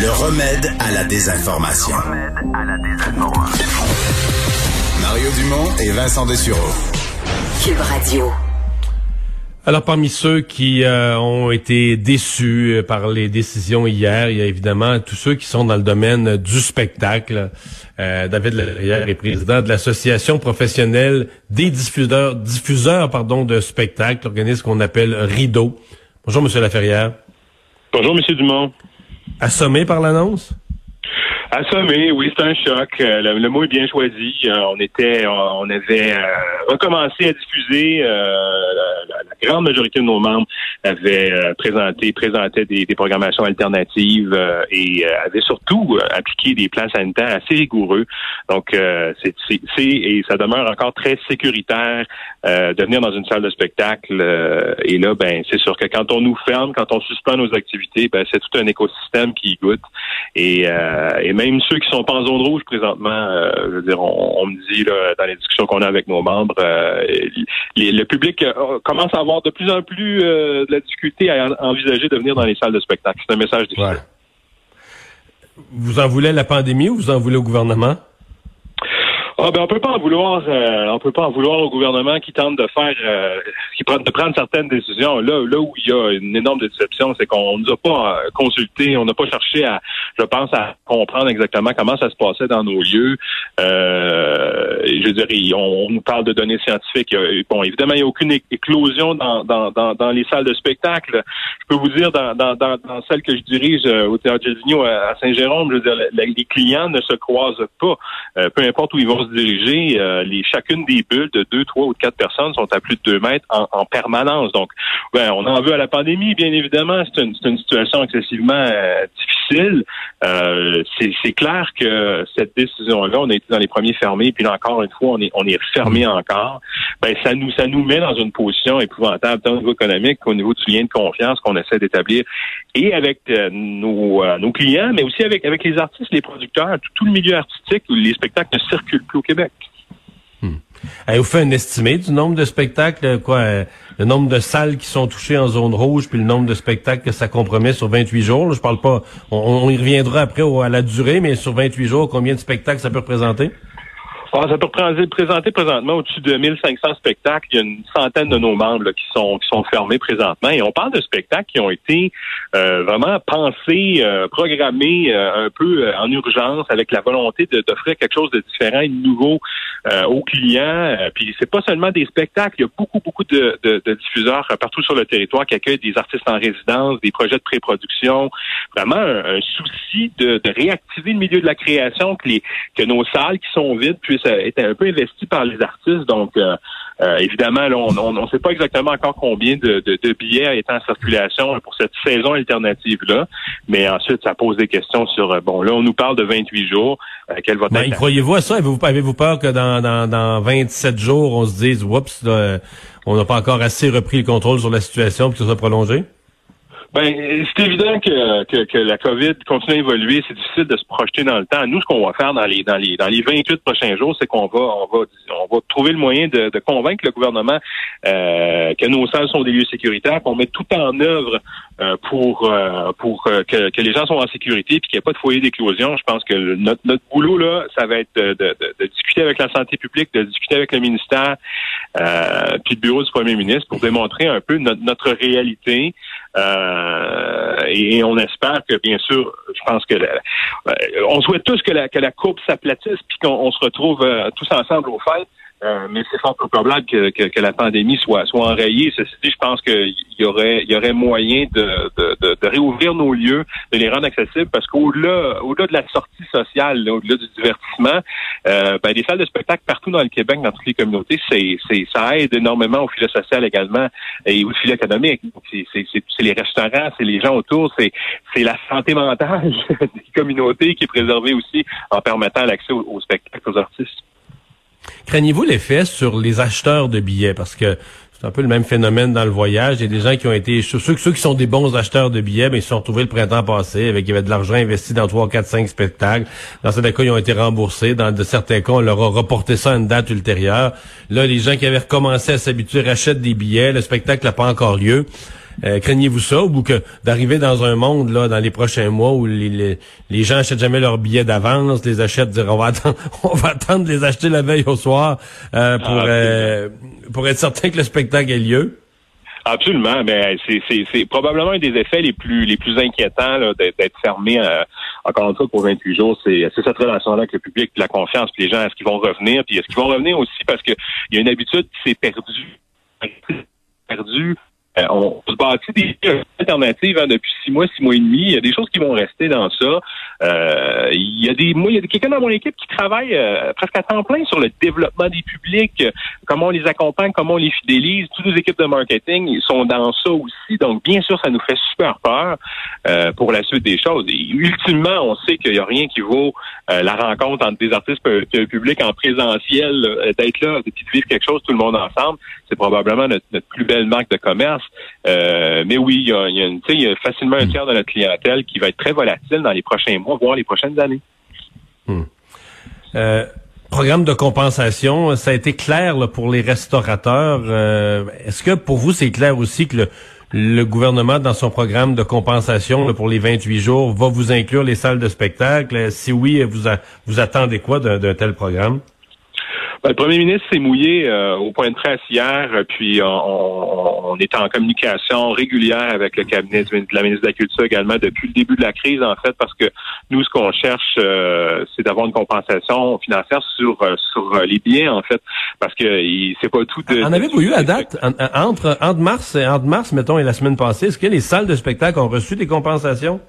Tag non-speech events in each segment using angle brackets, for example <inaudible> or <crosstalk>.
Le remède à la désinformation. Mario Dumont et Vincent Dessureau. Cube Radio. Alors, parmi ceux qui euh, ont été déçus euh, par les décisions hier, il y a évidemment tous ceux qui sont dans le domaine du spectacle. Euh, David Laferrière est président de l'Association professionnelle des diffuseurs, diffuseurs pardon, de spectacles, l'organisme qu'on appelle Rideau. Bonjour, Monsieur Laferrière. Bonjour, Monsieur Dumont. Assommé par l'annonce? Assommé, oui, c'est un choc. Euh, le, le, mot est bien choisi. Euh, on était, on avait euh, recommencé à diffuser. La, la, grande majorité de nos membres avaient présenté, présentaient des, des programmations alternatives et avaient surtout appliqué des plans sanitaires assez rigoureux. Donc, c'est, et ça demeure encore très sécuritaire de venir dans une salle de spectacle. et là, ben, c'est sûr que quand on nous ferme, quand on suspend nos activités, ben, c'est tout un écosystème qui goûte. Et, et même ceux qui sont pas en zone rouge présentement, euh, je veux dire, on, me dit là, dans les discussions qu'on a avec nos membres, euh, le public euh, commence à avoir de plus en plus de la difficulté à envisager de venir dans les salles de spectacle. C'est un message difficile. Vous en voulez la pandémie ou vous en voulez au gouvernement? Ah ben on peut pas en vouloir, euh, on peut pas en vouloir au gouvernement qui tente de faire, euh, qui prend, de prendre certaines décisions. Là, là où il y a une énorme déception, c'est qu'on nous a pas euh, consulté, on n'a pas cherché à, je pense, à comprendre exactement comment ça se passait dans nos lieux. Euh, je dirais, on, nous parle de données scientifiques. Bon, évidemment, il n'y a aucune éclosion dans, dans, dans, dans, les salles de spectacle. Je peux vous dire, dans, dans, dans, que je dirige au Théâtre Gésigno à Saint-Jérôme, je veux dire, les clients ne se croisent pas, peu importe où ils vont diriger, euh, les, chacune des bulles de deux, trois ou quatre personnes sont à plus de deux mètres en, permanence. Donc, ben, on en veut à la pandémie, bien évidemment. C'est une, une, situation excessivement euh, difficile. Euh, c'est clair que cette décision-là, on a été dans les premiers fermés, puis là encore une fois, on est, on est fermé encore. Ben, ça nous, ça nous met dans une position épouvantable, tant au niveau économique qu'au niveau du lien de confiance qu'on essaie d'établir, et avec nos, nos clients, mais aussi avec, avec les artistes, les producteurs, tout, tout le milieu artistique où les spectacles ne circulent plus au Québec. Hmm. vous faites un estimé du nombre de spectacles, quoi, euh, le nombre de salles qui sont touchées en zone rouge, puis le nombre de spectacles que ça compromet sur 28 jours. je parle pas, on, y reviendra après à la durée, mais sur 28 jours, combien de spectacles ça peut représenter? Ah, ça peut présenter présentement au-dessus de 1500 spectacles. Il y a une centaine de nos membres qui sont qui sont fermés présentement. Et on parle de spectacles qui ont été euh, vraiment pensés, euh, programmés euh, un peu en urgence avec la volonté d'offrir quelque chose de différent et de nouveau aux clients. puis c'est pas seulement des spectacles. Il y a beaucoup, beaucoup de, de, de, diffuseurs partout sur le territoire qui accueillent des artistes en résidence, des projets de pré-production. Vraiment un, souci de, de, réactiver le milieu de la création, que, les, que nos salles qui sont vides puissent était un peu investi par les artistes. Donc, euh, euh, évidemment, on ne sait pas exactement encore combien de, billets étaient en circulation pour cette saison alternative-là. Mais ensuite, ça pose des questions sur, euh, bon, là, on nous parle de 28 jours. quelle va ben, Croyez-vous à ça? Avez-vous peur que dans, dans, dans 27 jours, on se dise, oups, on n'a pas encore assez repris le contrôle sur la situation pour que ça soit prolongé? Ben, c'est évident que, que, que, la COVID continue à évoluer. C'est difficile de se projeter dans le temps. Nous, ce qu'on va faire dans les dans les dans les 28 prochains jours, c'est qu'on va on va on va trouver le moyen de, de convaincre le gouvernement euh, que nos salles sont des lieux sécuritaires, qu'on met tout en œuvre euh, pour euh, pour que, que, les gens soient en sécurité puis qu'il n'y ait pas de foyer d'éclosion. Je pense que notre, notre boulot là, ça va être de, de, de, discuter avec la santé publique, de discuter avec le ministère puis le bureau du premier ministre pour démontrer un peu notre, notre réalité. Euh, et, on espère que, bien sûr, je pense que euh, on souhaite tous que la, que la courbe s'aplatisse puis qu'on se retrouve euh, tous ensemble au fait. Euh, mais c'est fort probable que, que, que, la pandémie soit, soit enrayée. Ceci dit, je pense qu'il y aurait, y aurait moyen de, de, de, de, réouvrir nos lieux, de les rendre accessibles, parce qu'au-delà, au-delà de la sortie sociale, au-delà du divertissement, euh, ben, des salles de spectacle partout dans le Québec, dans toutes les communautés, c'est, c'est, ça aide énormément au filet social également et au filet économique. C'est, c'est, c'est les restaurants, c'est les gens autour, c'est, c'est la santé mentale <laughs> des communautés qui est préservée aussi en permettant l'accès aux spectacles, aux artistes. Craignez-vous l'effet sur les acheteurs de billets? Parce que c'est un peu le même phénomène dans le voyage. Il y a des gens qui ont été, ceux, qui sont des bons acheteurs de billets, mais ils se sont retrouvés le printemps passé avec, il y avait de l'argent investi dans trois, quatre, cinq spectacles. Dans certains cas, ils ont été remboursés. Dans de certains cas, on leur a reporté ça à une date ultérieure. Là, les gens qui avaient recommencé à s'habituer rachètent des billets. Le spectacle n'a pas encore lieu. Euh, craignez-vous ça ou que d'arriver dans un monde là dans les prochains mois où les, les, gens achètent jamais leurs billets d'avance, les achètent dire on va attendre <laughs> on va attendre de les acheter la veille au soir euh, pour ah, euh, pour être certain que le spectacle ait lieu? Absolument, mais c'est probablement un des effets les plus les plus inquiétants d'être fermé encore une fois pour 28 jours. C'est cette relation-là avec le public, la confiance, puis les gens, est-ce qu'ils vont revenir, puis est-ce qu'ils vont revenir aussi parce qu'il y a une habitude qui s'est perdue, perdue euh, on se bâtit des alternatives hein, depuis six mois, six mois et demi. Il y a des choses qui vont rester dans ça. Euh, il y a des, moi, il y a quelqu'un dans mon équipe qui travaille euh, presque à temps plein sur le développement des publics, comment on les accompagne, comment on les fidélise. Toutes les équipes de marketing sont dans ça aussi. Donc, bien sûr, ça nous fait super peur pour la suite des choses. Et ultimement, on sait qu'il n'y a rien qui vaut la rencontre entre des artistes et un public en présentiel, d'être là, de vivre quelque chose tout le monde ensemble. C'est probablement notre plus belle marque de commerce. Euh, mais oui, il y a, il y a, facilement un hmm. tiers de notre clientèle qui va être très volatile dans les prochains mois, voire les prochaines années. Hmm. Euh, programme de compensation, ça a été clair pour les restaurateurs. Euh, est-ce que pour vous, c'est clair aussi que le, gouvernement, dans son programme de compensation pour les 28 jours, va vous inclure les salles de spectacle? Si oui, vous, vous attendez quoi d'un tel programme? Ben, le premier ministre s'est mouillé euh, au point de presse hier, puis on, on, est en communication régulière avec le cabinet de la ministre de la Culture également depuis le début de la crise, en fait, parce que nous, ce qu'on cherche, euh, c'est d'avoir une compensation financière sur euh, sur les biens, en fait, parce que c'est pas tout. en avez-vous eu à date entre entre mars et entre mars, mettons, et la semaine passée, est-ce que les salles de spectacle ont reçu des compensations?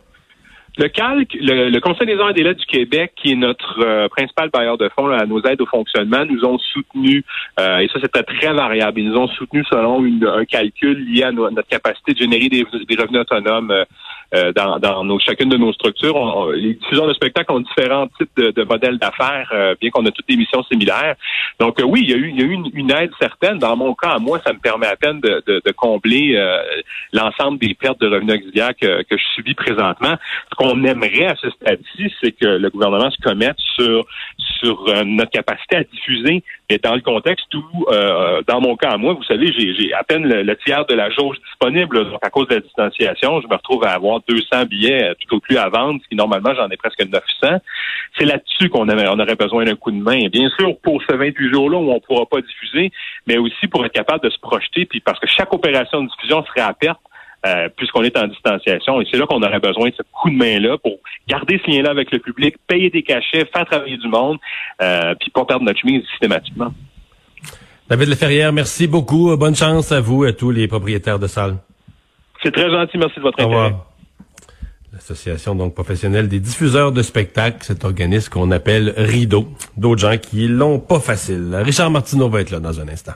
Le calque, le, Conseil des arts et des lettres du Québec, qui est notre euh, principal bailleur de fonds à nos aides au fonctionnement, nous ont soutenu, euh, et ça c'était très variable, ils nous ont soutenu selon un calcul lié à notre capacité de générer des, revenus autonomes euh, euh, dans, dans nos, chacune de nos structures. les diffuseurs de spectacles ont différents types de, modèles d'affaires, euh, bien qu'on a toutes des missions similaires. Donc euh, oui, il y a eu, il y a eu une, aide certaine. Dans mon cas, à moi, ça me permet à peine de, de, de combler l'ensemble des pertes de revenus auxiliaires que, que je subis présentement. Qu'on aimerait à ce stade-ci, c'est que le gouvernement se commette sur sur notre capacité à diffuser, mais dans le contexte où, dans mon cas moi, vous savez, j'ai à peine le, tiers de la jauge disponible. Donc, à cause de la distanciation, je me retrouve à avoir 200 billets tout au plus à vendre, ce qui normalement j'en ai presque 900. C'est là-dessus qu'on on aurait besoin d'un coup de main. Bien sûr, pour ce 28 jours-là où on ne pourra pas diffuser, mais aussi pour être capable de se projeter, puis parce que chaque opération de diffusion serait à perte. Euh, puisqu'on est en distanciation. Et c'est là qu'on aurait besoin de ce coup de main-là pour garder ce lien-là avec le public, payer des cachets, faire travailler du monde, euh, puis pas perdre notre chemise systématiquement. David Leferrière, merci beaucoup. Bonne chance à vous et à tous les propriétaires de salles. C'est très gentil. Merci de votre intérêt. L'association donc professionnelle des diffuseurs de spectacles, cet organisme qu'on appelle Rideau. D'autres gens qui l'ont pas facile. Richard Martineau va être là dans un instant.